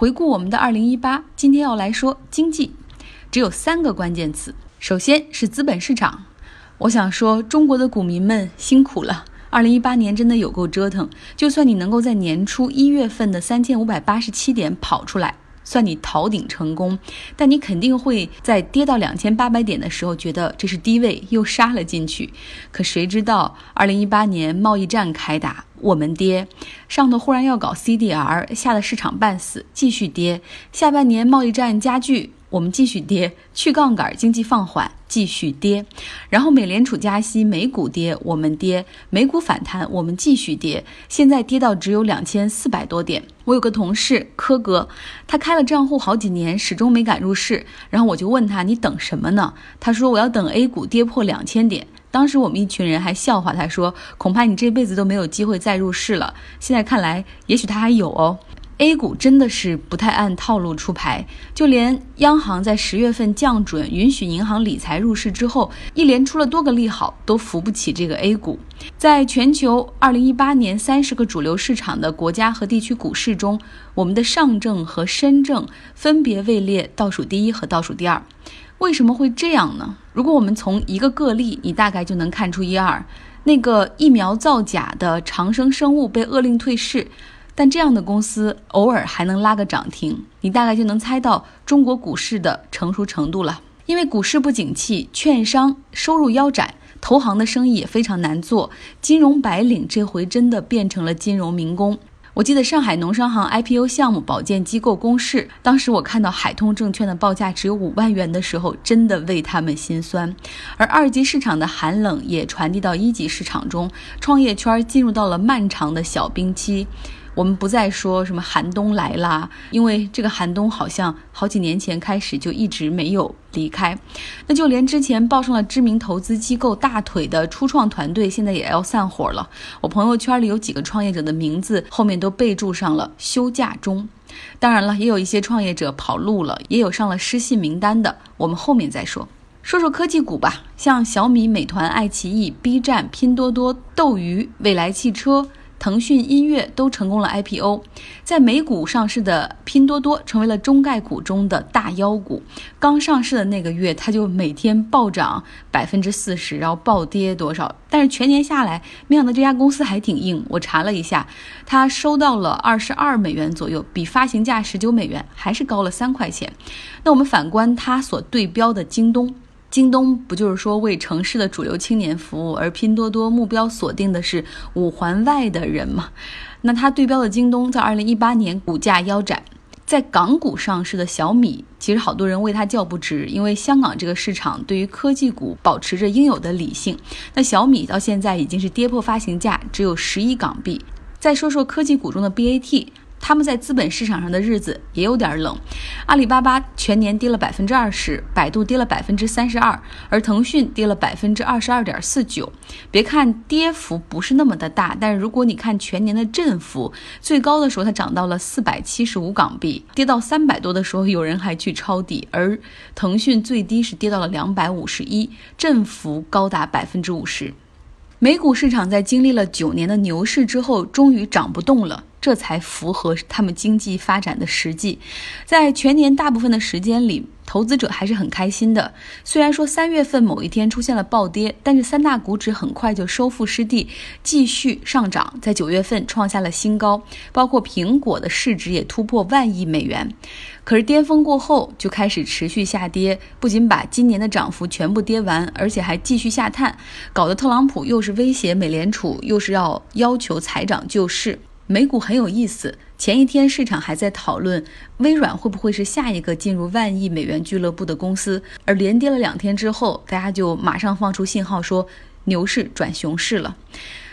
回顾我们的二零一八，今天要来说经济，只有三个关键词。首先是资本市场，我想说中国的股民们辛苦了，二零一八年真的有够折腾。就算你能够在年初一月份的三千五百八十七点跑出来。算你逃顶成功，但你肯定会在跌到两千八百点的时候觉得这是低位，又杀了进去。可谁知道，二零一八年贸易战开打，我们跌，上头忽然要搞 CDR，吓得市场半死，继续跌。下半年贸易战加剧。我们继续跌，去杠杆，经济放缓，继续跌。然后美联储加息，美股跌，我们跌；美股反弹，我们继续跌。现在跌到只有两千四百多点。我有个同事柯哥，他开了账户好几年，始终没敢入市。然后我就问他：“你等什么呢？”他说：“我要等 A 股跌破两千点。”当时我们一群人还笑话他说：“恐怕你这辈子都没有机会再入市了。”现在看来，也许他还有哦。A 股真的是不太按套路出牌，就连央行在十月份降准，允许银行理财入市之后，一连出了多个利好，都扶不起这个 A 股。在全球二零一八年三十个主流市场的国家和地区股市中，我们的上证和深证分别位列倒数第一和倒数第二。为什么会这样呢？如果我们从一个个例，你大概就能看出一二。那个疫苗造假的长生生物被勒令退市。但这样的公司偶尔还能拉个涨停，你大概就能猜到中国股市的成熟程度了。因为股市不景气，券商收入腰斩，投行的生意也非常难做。金融白领这回真的变成了金融民工。我记得上海农商行 IPO 项目保荐机构公示，当时我看到海通证券的报价只有五万元的时候，真的为他们心酸。而二级市场的寒冷也传递到一级市场中，创业圈进入到了漫长的小冰期。我们不再说什么寒冬来啦，因为这个寒冬好像好几年前开始就一直没有离开。那就连之前报上了知名投资机构大腿的初创团队，现在也要散伙了。我朋友圈里有几个创业者的名字后面都备注上了休假中。当然了，也有一些创业者跑路了，也有上了失信名单的，我们后面再说。说说科技股吧，像小米、美团、爱奇艺、B 站、拼多多、斗鱼、蔚来汽车。腾讯音乐都成功了 IPO，在美股上市的拼多多成为了中概股中的大妖股。刚上市的那个月，它就每天暴涨百分之四十，然后暴跌多少？但是全年下来，没想到这家公司还挺硬。我查了一下，它收到了二十二美元左右，比发行价十九美元还是高了三块钱。那我们反观它所对标的京东。京东不就是说为城市的主流青年服务，而拼多多目标锁定的是五环外的人嘛？那它对标的京东在二零一八年股价腰斩，在港股上市的小米，其实好多人为它叫不值，因为香港这个市场对于科技股保持着应有的理性。那小米到现在已经是跌破发行价，只有十亿港币。再说说科技股中的 BAT。他们在资本市场上的日子也有点冷，阿里巴巴全年跌了百分之二十，百度跌了百分之三十二，而腾讯跌了百分之二十二点四九。别看跌幅不是那么的大，但是如果你看全年的振幅，最高的时候它涨到了四百七十五港币，跌到三百多的时候有人还去抄底，而腾讯最低是跌到了两百五十一，振幅高达百分之五十。美股市场在经历了九年的牛市之后，终于涨不动了。这才符合他们经济发展的实际，在全年大部分的时间里，投资者还是很开心的。虽然说三月份某一天出现了暴跌，但是三大股指很快就收复失地，继续上涨，在九月份创下了新高，包括苹果的市值也突破万亿美元。可是巅峰过后就开始持续下跌，不仅把今年的涨幅全部跌完，而且还继续下探，搞得特朗普又是威胁美联储，又是要要求财长救市。美股很有意思，前一天市场还在讨论微软会不会是下一个进入万亿美元俱乐部的公司，而连跌了两天之后，大家就马上放出信号说牛市转熊市了。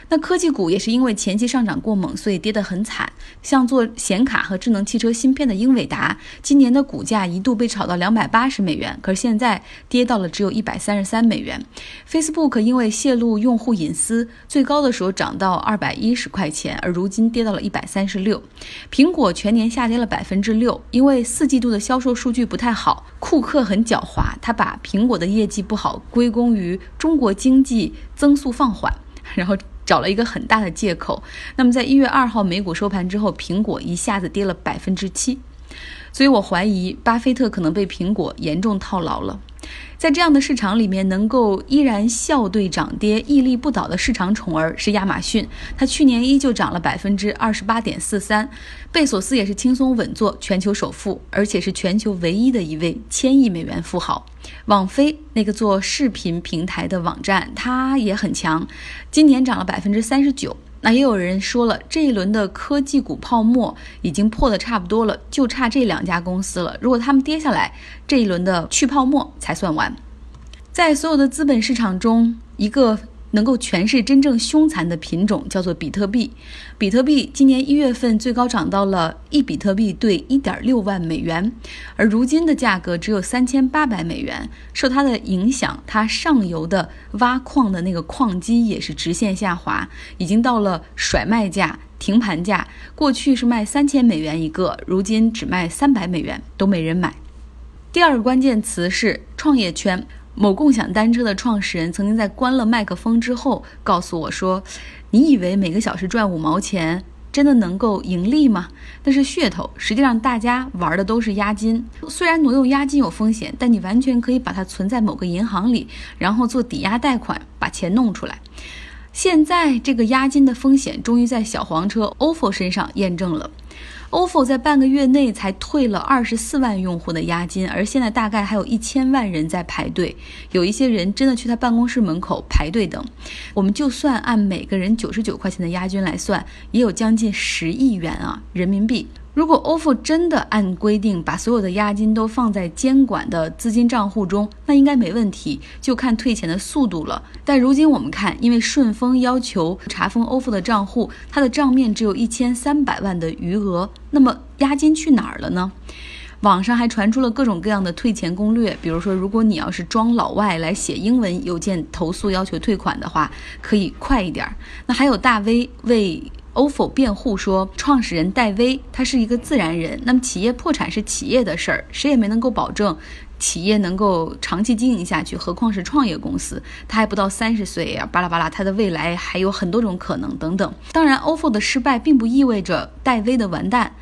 那科技股也是因为前期上涨过猛，所以跌得很惨。像做显卡和智能汽车芯片的英伟达，今年的股价一度被炒到两百八十美元，可是现在跌到了只有一百三十三美元。Facebook 因为泄露用户隐私，最高的时候涨到二百一十块钱，而如今跌到了一百三十六。苹果全年下跌了百分之六，因为四季度的销售数据不太好。库克很狡猾，他把苹果的业绩不好归功于中国经济增速放缓，然后。找了一个很大的借口。那么，在一月二号美股收盘之后，苹果一下子跌了百分之七。所以我怀疑巴菲特可能被苹果严重套牢了。在这样的市场里面，能够依然笑对涨跌、屹立不倒的市场宠儿是亚马逊，它去年依旧涨了百分之二十八点四三。贝索斯也是轻松稳坐全球首富，而且是全球唯一的一位千亿美元富豪。网飞那个做视频平台的网站，它也很强，今年涨了百分之三十九。那也有人说了，这一轮的科技股泡沫已经破的差不多了，就差这两家公司了。如果他们跌下来，这一轮的去泡沫才算完。在所有的资本市场中，一个。能够诠释真正凶残的品种叫做比特币。比特币今年一月份最高涨到了一比特币兑一点六万美元，而如今的价格只有三千八百美元。受它的影响，它上游的挖矿的那个矿机也是直线下滑，已经到了甩卖价、停盘价。过去是卖三千美元一个，如今只卖三百美元，都没人买。第二个关键词是创业圈。某共享单车的创始人曾经在关了麦克风之后告诉我说：“你以为每个小时赚五毛钱真的能够盈利吗？那是噱头。实际上，大家玩的都是押金。虽然挪用押金有风险，但你完全可以把它存在某个银行里，然后做抵押贷款把钱弄出来。现在这个押金的风险终于在小黄车 ofo 身上验证了。” Ofo 在半个月内才退了二十四万用户的押金，而现在大概还有一千万人在排队，有一些人真的去他办公室门口排队等。我们就算按每个人九十九块钱的押金来算，也有将近十亿元啊人民币。如果 ofo 真的按规定把所有的押金都放在监管的资金账户中，那应该没问题，就看退钱的速度了。但如今我们看，因为顺丰要求查封 ofo 的账户，它的账面只有一千三百万的余额，那么押金去哪儿了呢？网上还传出了各种各样的退钱攻略，比如说，如果你要是装老外来写英文邮件投诉要求退款的话，可以快一点儿。那还有大 V 为。Ofo 辩护说，创始人戴威他是一个自然人，那么企业破产是企业的事儿，谁也没能够保证企业能够长期经营下去，何况是创业公司，他还不到三十岁呀，巴拉巴拉，他的未来还有很多种可能等等。当然，ofo 的失败并不意味着戴威的完蛋。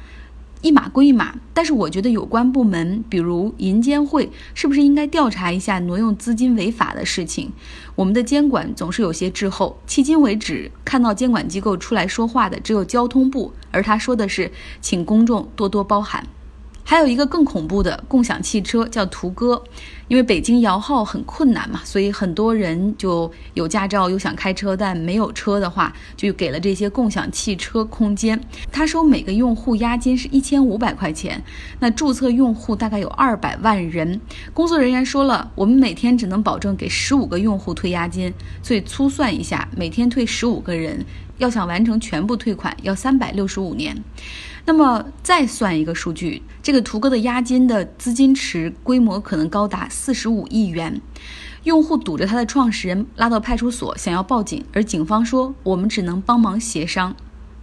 一码归一码，但是我觉得有关部门，比如银监会，是不是应该调查一下挪用资金违法的事情？我们的监管总是有些滞后。迄今为止，看到监管机构出来说话的只有交通部，而他说的是，请公众多多包涵。还有一个更恐怖的共享汽车，叫途歌。因为北京摇号很困难嘛，所以很多人就有驾照又想开车，但没有车的话，就给了这些共享汽车空间。他收每个用户押金是一千五百块钱，那注册用户大概有二百万人。工作人员说了，我们每天只能保证给十五个用户退押金，所以粗算一下，每天退十五个人，要想完成全部退款，要三百六十五年。那么再算一个数据，这个图哥的押金的资金池规模可能高达四十五亿元。用户堵着他的创始人拉到派出所，想要报警，而警方说我们只能帮忙协商。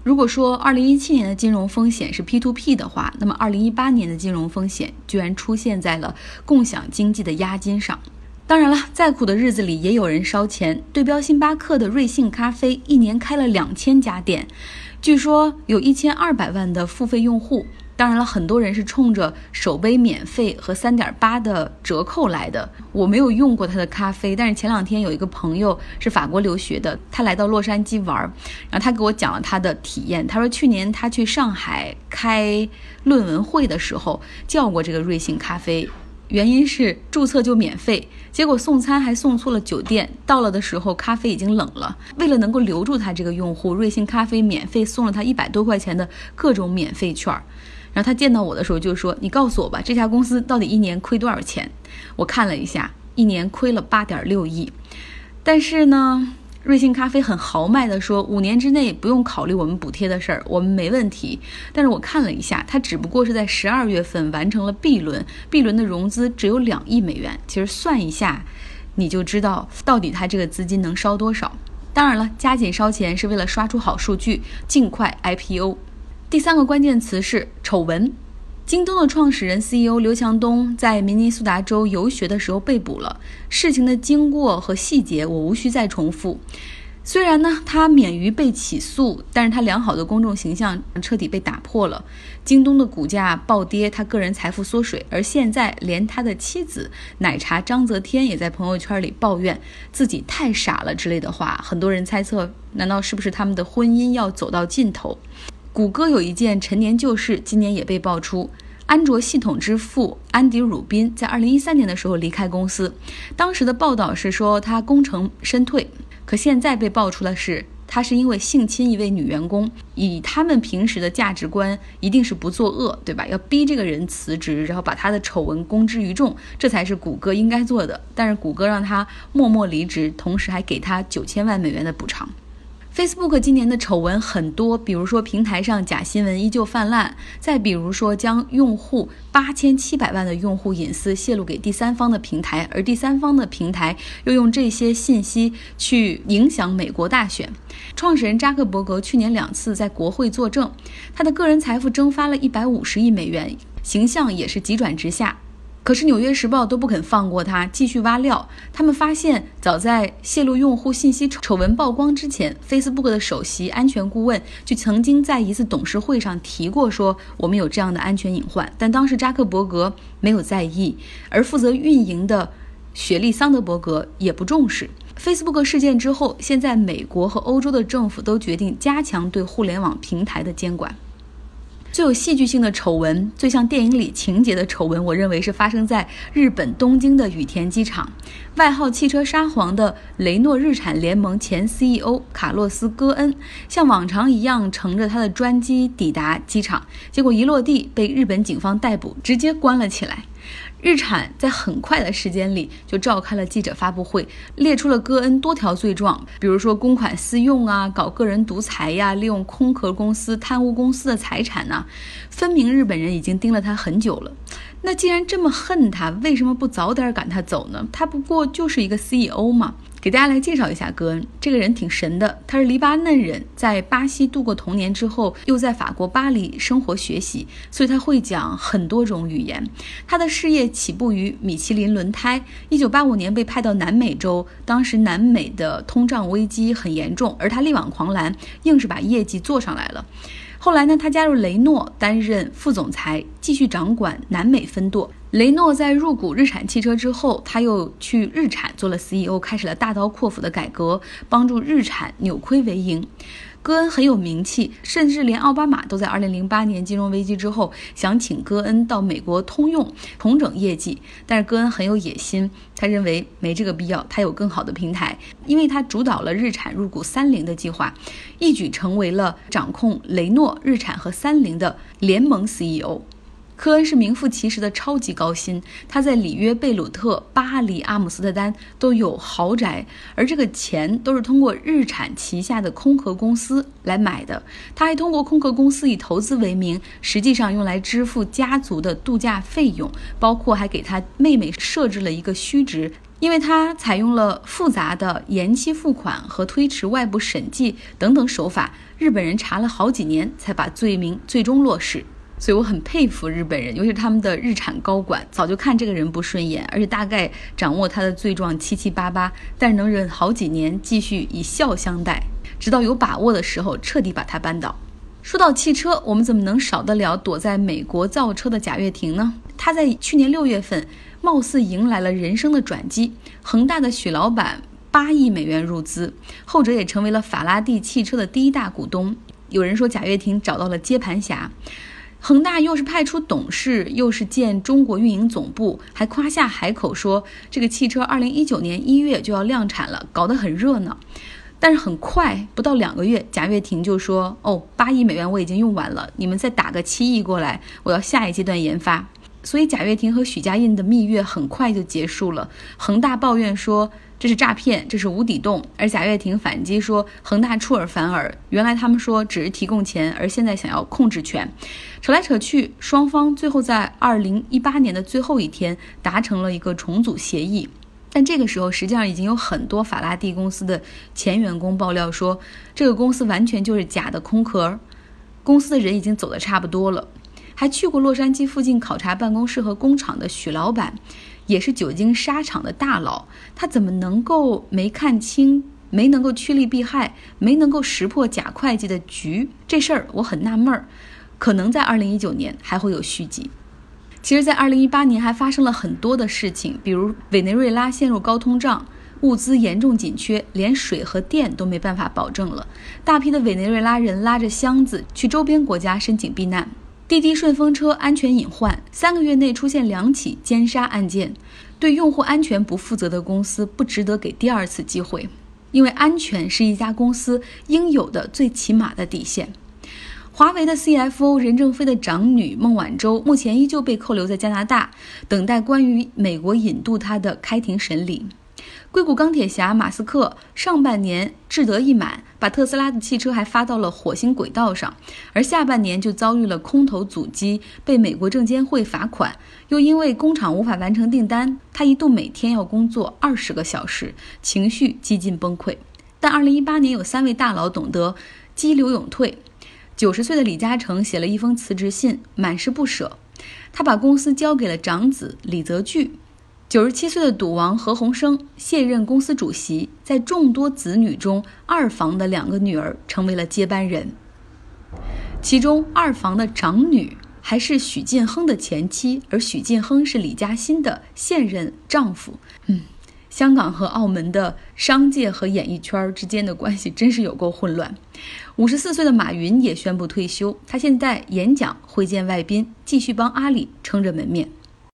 如果说二零一七年的金融风险是 P to P 的话，那么二零一八年的金融风险居然出现在了共享经济的押金上。当然了，再苦的日子里也有人烧钱。对标星巴克的瑞幸咖啡，一年开了两千家店。据说有一千二百万的付费用户，当然了，很多人是冲着首杯免费和三点八的折扣来的。我没有用过他的咖啡，但是前两天有一个朋友是法国留学的，他来到洛杉矶玩，然后他给我讲了他的体验。他说去年他去上海开论文会的时候叫过这个瑞幸咖啡。原因是注册就免费，结果送餐还送错了酒店，到了的时候咖啡已经冷了。为了能够留住他这个用户，瑞幸咖啡免费送了他一百多块钱的各种免费券儿。然后他见到我的时候就说：“你告诉我吧，这家公司到底一年亏多少钱？”我看了一下，一年亏了八点六亿。但是呢。瑞幸咖啡很豪迈地说：“五年之内不用考虑我们补贴的事儿，我们没问题。”但是我看了一下，它只不过是在十二月份完成了 B 轮，B 轮的融资只有两亿美元。其实算一下，你就知道到底它这个资金能烧多少。当然了，加紧烧钱是为了刷出好数据，尽快 IPO。第三个关键词是丑闻。京东的创始人 CEO 刘强东在明尼苏达州游学的时候被捕了。事情的经过和细节我无需再重复。虽然呢，他免于被起诉，但是他良好的公众形象彻底被打破了。京东的股价暴跌，他个人财富缩水，而现在连他的妻子奶茶张泽天也在朋友圈里抱怨自己太傻了之类的话。很多人猜测，难道是不是他们的婚姻要走到尽头？谷歌有一件陈年旧事，今年也被爆出：安卓系统之父安迪·鲁宾在2013年的时候离开公司，当时的报道是说他功成身退。可现在被爆出的是，他是因为性侵一位女员工，以他们平时的价值观，一定是不作恶，对吧？要逼这个人辞职，然后把他的丑闻公之于众，这才是谷歌应该做的。但是谷歌让他默默离职，同时还给他九千万美元的补偿。Facebook 今年的丑闻很多，比如说平台上假新闻依旧泛滥，再比如说将用户八千七百万的用户隐私泄露给第三方的平台，而第三方的平台又用这些信息去影响美国大选。创始人扎克伯格去年两次在国会作证，他的个人财富蒸发了一百五十亿美元，形象也是急转直下。可是《纽约时报》都不肯放过他，继续挖料。他们发现，早在泄露用户信息丑闻曝光之前，Facebook 的首席安全顾问就曾经在一次董事会上提过，说我们有这样的安全隐患。但当时扎克伯格没有在意，而负责运营的雪莉桑德伯格也不重视。Facebook 事件之后，现在美国和欧洲的政府都决定加强对互联网平台的监管。最有戏剧性的丑闻，最像电影里情节的丑闻，我认为是发生在日本东京的羽田机场。外号“汽车沙皇”的雷诺日产联盟前 CEO 卡洛斯·戈恩，像往常一样乘着他的专机抵达机场，结果一落地被日本警方逮捕，直接关了起来。日产在很快的时间里就召开了记者发布会，列出了戈恩多条罪状，比如说公款私用啊、搞个人独裁呀、利用空壳公司贪污公司的财产呐，分明日本人已经盯了他很久了。那既然这么恨他，为什么不早点赶他走呢？他不过就是一个 CEO 嘛。给大家来介绍一下戈恩，这个人挺神的。他是黎巴嫩人，在巴西度过童年之后，又在法国巴黎生活学习，所以他会讲很多种语言。他的事业起步于米其林轮胎。一九八五年被派到南美洲，当时南美的通胀危机很严重，而他力挽狂澜，硬是把业绩做上来了。后来呢，他加入雷诺担任副总裁，继续掌管南美分舵。雷诺在入股日产汽车之后，他又去日产做了 CEO，开始了大刀阔斧的改革，帮助日产扭亏为盈。戈恩很有名气，甚至连奥巴马都在2008年金融危机之后想请戈恩到美国通用重整业绩。但是戈恩很有野心，他认为没这个必要，他有更好的平台，因为他主导了日产入股三菱的计划，一举成为了掌控雷诺、日产和三菱的联盟 CEO。科恩是名副其实的超级高薪，他在里约、贝鲁特、巴黎、阿姆斯特丹都有豪宅，而这个钱都是通过日产旗下的空壳公司来买的。他还通过空壳公司以投资为名，实际上用来支付家族的度假费用，包括还给他妹妹设置了一个虚值，因为他采用了复杂的延期付款和推迟外部审计等等手法，日本人查了好几年才把罪名最终落实。所以我很佩服日本人，尤其是他们的日产高管，早就看这个人不顺眼，而且大概掌握他的罪状七七八八，但是能忍好几年，继续以笑相待，直到有把握的时候彻底把他扳倒。说到汽车，我们怎么能少得了躲在美国造车的贾跃亭呢？他在去年六月份，貌似迎来了人生的转机，恒大的许老板八亿美元入资，后者也成为了法拉第汽车的第一大股东。有人说贾跃亭找到了接盘侠。恒大又是派出董事，又是建中国运营总部，还夸下海口说这个汽车二零一九年一月就要量产了，搞得很热闹。但是很快，不到两个月，贾跃亭就说：“哦，八亿美元我已经用完了，你们再打个七亿过来，我要下一阶段研发。”所以贾跃亭和许家印的蜜月很快就结束了。恒大抱怨说。这是诈骗，这是无底洞。而贾跃亭反击说，恒大出尔反尔，原来他们说只是提供钱，而现在想要控制权，扯来扯去，双方最后在二零一八年的最后一天达成了一个重组协议。但这个时候，实际上已经有很多法拉第公司的前员工爆料说，这个公司完全就是假的空壳，公司的人已经走得差不多了。还去过洛杉矶附近考察办公室和工厂的许老板。也是久经沙场的大佬，他怎么能够没看清没能够趋利避害，没能够识破假会计的局，这事儿我很纳闷儿。可能在二零一九年还会有续集。其实，在二零一八年还发生了很多的事情，比如委内瑞拉陷入高通胀，物资严重紧缺，连水和电都没办法保证了。大批的委内瑞拉人拉着箱子去周边国家申请避难。滴滴顺风车安全隐患，三个月内出现两起奸杀案件。对用户安全不负责的公司不值得给第二次机会，因为安全是一家公司应有的最起码的底线。华为的 CFO 任正非的长女孟晚舟目前依旧被扣留在加拿大，等待关于美国引渡她的开庭审理。硅谷钢铁侠马斯克上半年志得意满，把特斯拉的汽车还发到了火星轨道上，而下半年就遭遇了空头阻击，被美国证监会罚款，又因为工厂无法完成订单，他一度每天要工作二十个小时，情绪几近崩溃。但二零一八年有三位大佬懂得激流勇退。九十岁的李嘉诚写了一封辞职信，满是不舍。他把公司交给了长子李泽钜。九十七岁的赌王何鸿燊卸任公司主席，在众多子女中，二房的两个女儿成为了接班人。其中，二房的长女还是许晋亨的前妻，而许晋亨是李嘉欣的现任丈夫。嗯。香港和澳门的商界和演艺圈之间的关系真是有够混乱。五十四岁的马云也宣布退休，他现在演讲会见外宾，继续帮阿里撑着门面。